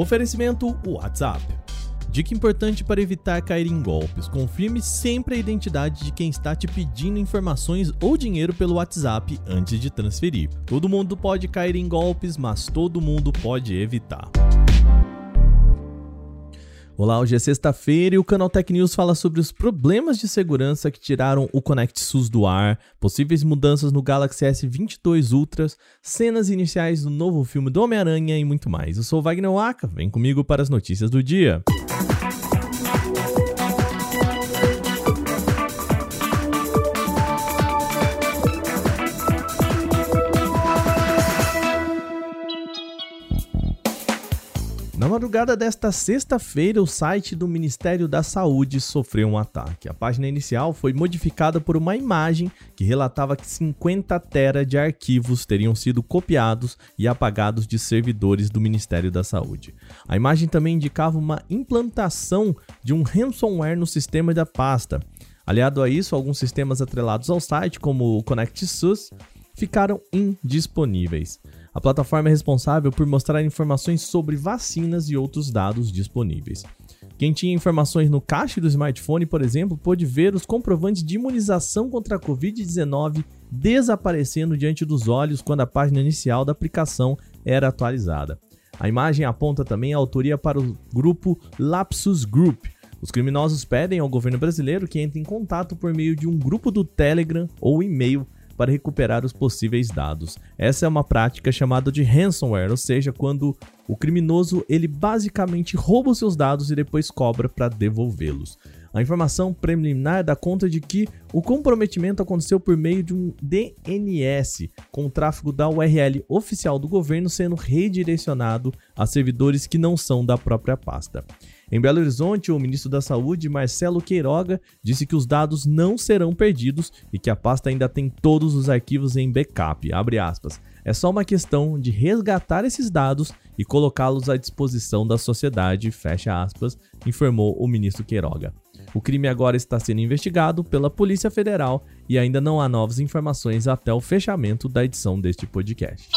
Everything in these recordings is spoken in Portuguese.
Oferecimento WhatsApp. Dica importante para evitar cair em golpes: confirme sempre a identidade de quem está te pedindo informações ou dinheiro pelo WhatsApp antes de transferir. Todo mundo pode cair em golpes, mas todo mundo pode evitar. Olá, hoje é sexta-feira e o canal Tech News fala sobre os problemas de segurança que tiraram o Connect SUS do ar, possíveis mudanças no Galaxy S22 Ultra, cenas iniciais do novo filme do Homem-Aranha e muito mais. Eu sou Wagner Waka, vem comigo para as notícias do dia. Na madrugada desta sexta-feira, o site do Ministério da Saúde sofreu um ataque. A página inicial foi modificada por uma imagem que relatava que 50 tera de arquivos teriam sido copiados e apagados de servidores do Ministério da Saúde. A imagem também indicava uma implantação de um ransomware no sistema da pasta. Aliado a isso, alguns sistemas atrelados ao site, como o ConnectSUS, ficaram indisponíveis. A plataforma é responsável por mostrar informações sobre vacinas e outros dados disponíveis. Quem tinha informações no cache do smartphone, por exemplo, pôde ver os comprovantes de imunização contra a Covid-19 desaparecendo diante dos olhos quando a página inicial da aplicação era atualizada. A imagem aponta também a autoria para o grupo Lapsus Group. Os criminosos pedem ao governo brasileiro que entre em contato por meio de um grupo do Telegram ou e-mail para recuperar os possíveis dados. Essa é uma prática chamada de ransomware, ou seja, quando o criminoso ele basicamente rouba os seus dados e depois cobra para devolvê-los. A informação preliminar dá conta de que o comprometimento aconteceu por meio de um DNS, com o tráfego da URL oficial do governo sendo redirecionado a servidores que não são da própria pasta. Em Belo Horizonte, o ministro da Saúde, Marcelo Queiroga, disse que os dados não serão perdidos e que a pasta ainda tem todos os arquivos em backup. É só uma questão de resgatar esses dados e colocá-los à disposição da sociedade, fecha aspas, informou o ministro Queiroga. O crime agora está sendo investigado pela Polícia Federal e ainda não há novas informações até o fechamento da edição deste podcast.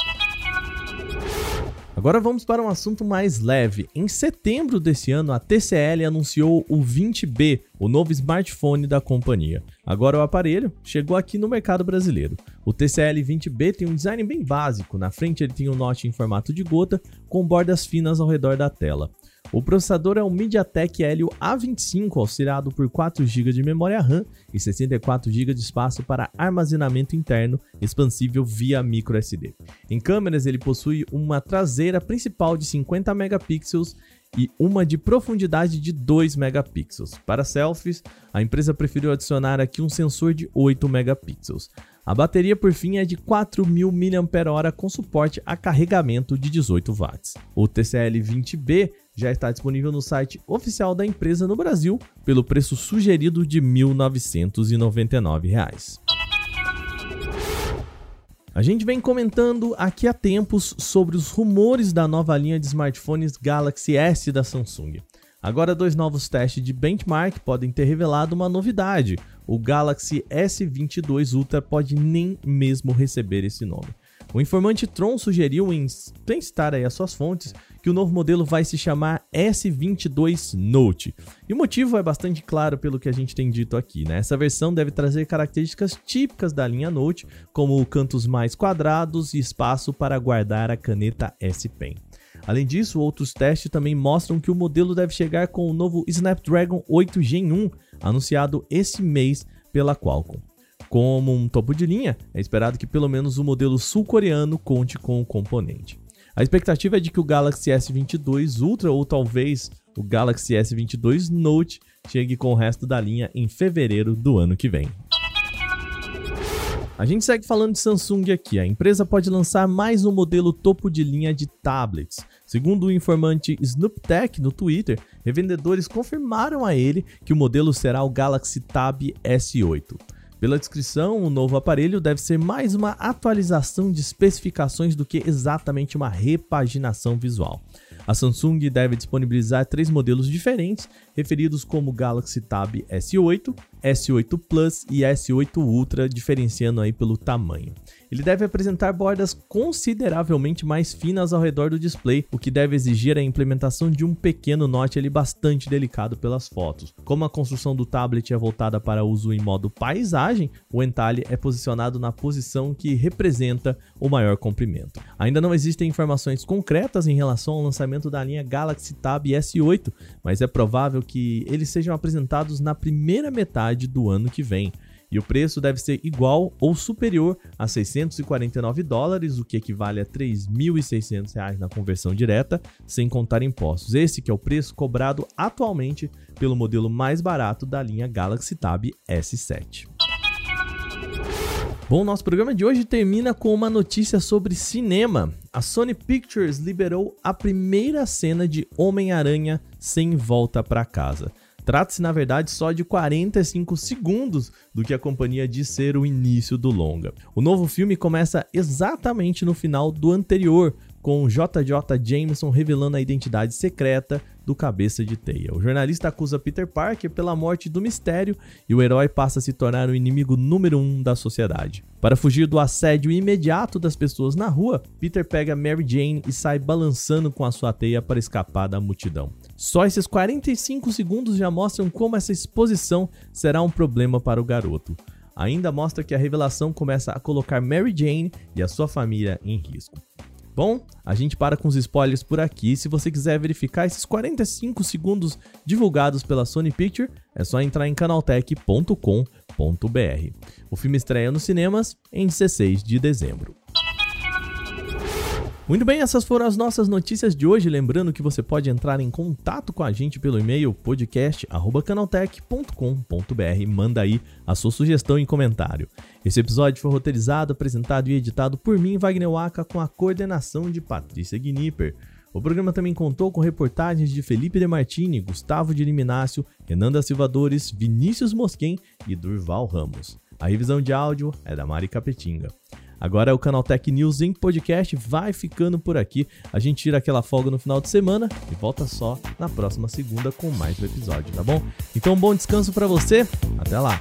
Agora vamos para um assunto mais leve. Em setembro desse ano, a TCL anunciou o 20B, o novo smartphone da companhia. Agora o aparelho chegou aqui no mercado brasileiro. O TCL 20B tem um design bem básico. Na frente ele tem um note em formato de gota com bordas finas ao redor da tela. O processador é um MediaTek Helio A25, auxiliado por 4 GB de memória RAM e 64 GB de espaço para armazenamento interno expansível via microSD. Em câmeras, ele possui uma traseira principal de 50 megapixels e uma de profundidade de 2 megapixels. Para selfies, a empresa preferiu adicionar aqui um sensor de 8 megapixels. A bateria, por fim, é de 4.000 mAh com suporte a carregamento de 18 watts. O TCL 20B já está disponível no site oficial da empresa no Brasil pelo preço sugerido de R$ 1.999. A gente vem comentando aqui há tempos sobre os rumores da nova linha de smartphones Galaxy S da Samsung. Agora, dois novos testes de benchmark podem ter revelado uma novidade. O Galaxy S22 Ultra pode nem mesmo receber esse nome. O informante Tron sugeriu em citar aí as suas fontes que o novo modelo vai se chamar S22 Note. E o motivo é bastante claro pelo que a gente tem dito aqui, né? Essa versão deve trazer características típicas da linha Note, como cantos mais quadrados e espaço para guardar a caneta S Pen. Além disso, outros testes também mostram que o modelo deve chegar com o novo Snapdragon 8 Gen 1, anunciado esse mês pela Qualcomm. Como um topo de linha, é esperado que pelo menos o modelo sul-coreano conte com o componente. A expectativa é de que o Galaxy S22 Ultra ou talvez o Galaxy S22 Note chegue com o resto da linha em fevereiro do ano que vem. A gente segue falando de Samsung aqui. A empresa pode lançar mais um modelo topo de linha de tablets. Segundo o informante SnoopTech no Twitter, revendedores confirmaram a ele que o modelo será o Galaxy Tab S8. Pela descrição, o novo aparelho deve ser mais uma atualização de especificações do que exatamente uma repaginação visual. A Samsung deve disponibilizar três modelos diferentes, referidos como Galaxy Tab S8, S8 Plus e S8 Ultra, diferenciando aí pelo tamanho. Ele deve apresentar bordas consideravelmente mais finas ao redor do display, o que deve exigir a implementação de um pequeno note ali bastante delicado pelas fotos. Como a construção do tablet é voltada para uso em modo paisagem, o entalhe é posicionado na posição que representa o maior comprimento. Ainda não existem informações concretas em relação ao lançamento da linha Galaxy Tab S8, mas é provável que eles sejam apresentados na primeira metade do ano que vem e o preço deve ser igual ou superior a 649 dólares, o que equivale a 3.600 reais na conversão direta, sem contar impostos. Esse que é o preço cobrado atualmente pelo modelo mais barato da linha Galaxy Tab S7. Bom, nosso programa de hoje termina com uma notícia sobre cinema. A Sony Pictures liberou a primeira cena de Homem-Aranha sem volta para casa. Trata-se, na verdade, só de 45 segundos do que a companhia diz ser o início do longa. O novo filme começa exatamente no final do anterior, com JJ Jameson revelando a identidade secreta do cabeça de teia. O jornalista acusa Peter Parker pela morte do mistério e o herói passa a se tornar o inimigo número um da sociedade. Para fugir do assédio imediato das pessoas na rua, Peter pega Mary Jane e sai balançando com a sua teia para escapar da multidão. Só esses 45 segundos já mostram como essa exposição será um problema para o garoto. Ainda mostra que a revelação começa a colocar Mary Jane e a sua família em risco. Bom, a gente para com os spoilers por aqui. Se você quiser verificar esses 45 segundos divulgados pela Sony Picture, é só entrar em canaltech.com.br. O filme estreia nos cinemas em 16 de dezembro. Muito bem, essas foram as nossas notícias de hoje. Lembrando que você pode entrar em contato com a gente pelo e-mail podcast@canaltech.com.br. Manda aí a sua sugestão e comentário. Esse episódio foi roteirizado, apresentado e editado por mim, Wagner Waka, com a coordenação de Patrícia Gnipper. O programa também contou com reportagens de Felipe De Martini, Gustavo de Liminácio, Renan da Silvadores, Vinícius Mosquen e Durval Ramos. A revisão de áudio é da Mari Capetinga. Agora o Canal Tech News em podcast vai ficando por aqui. A gente tira aquela folga no final de semana e volta só na próxima segunda com mais um episódio, tá bom? Então, bom descanso para você. Até lá.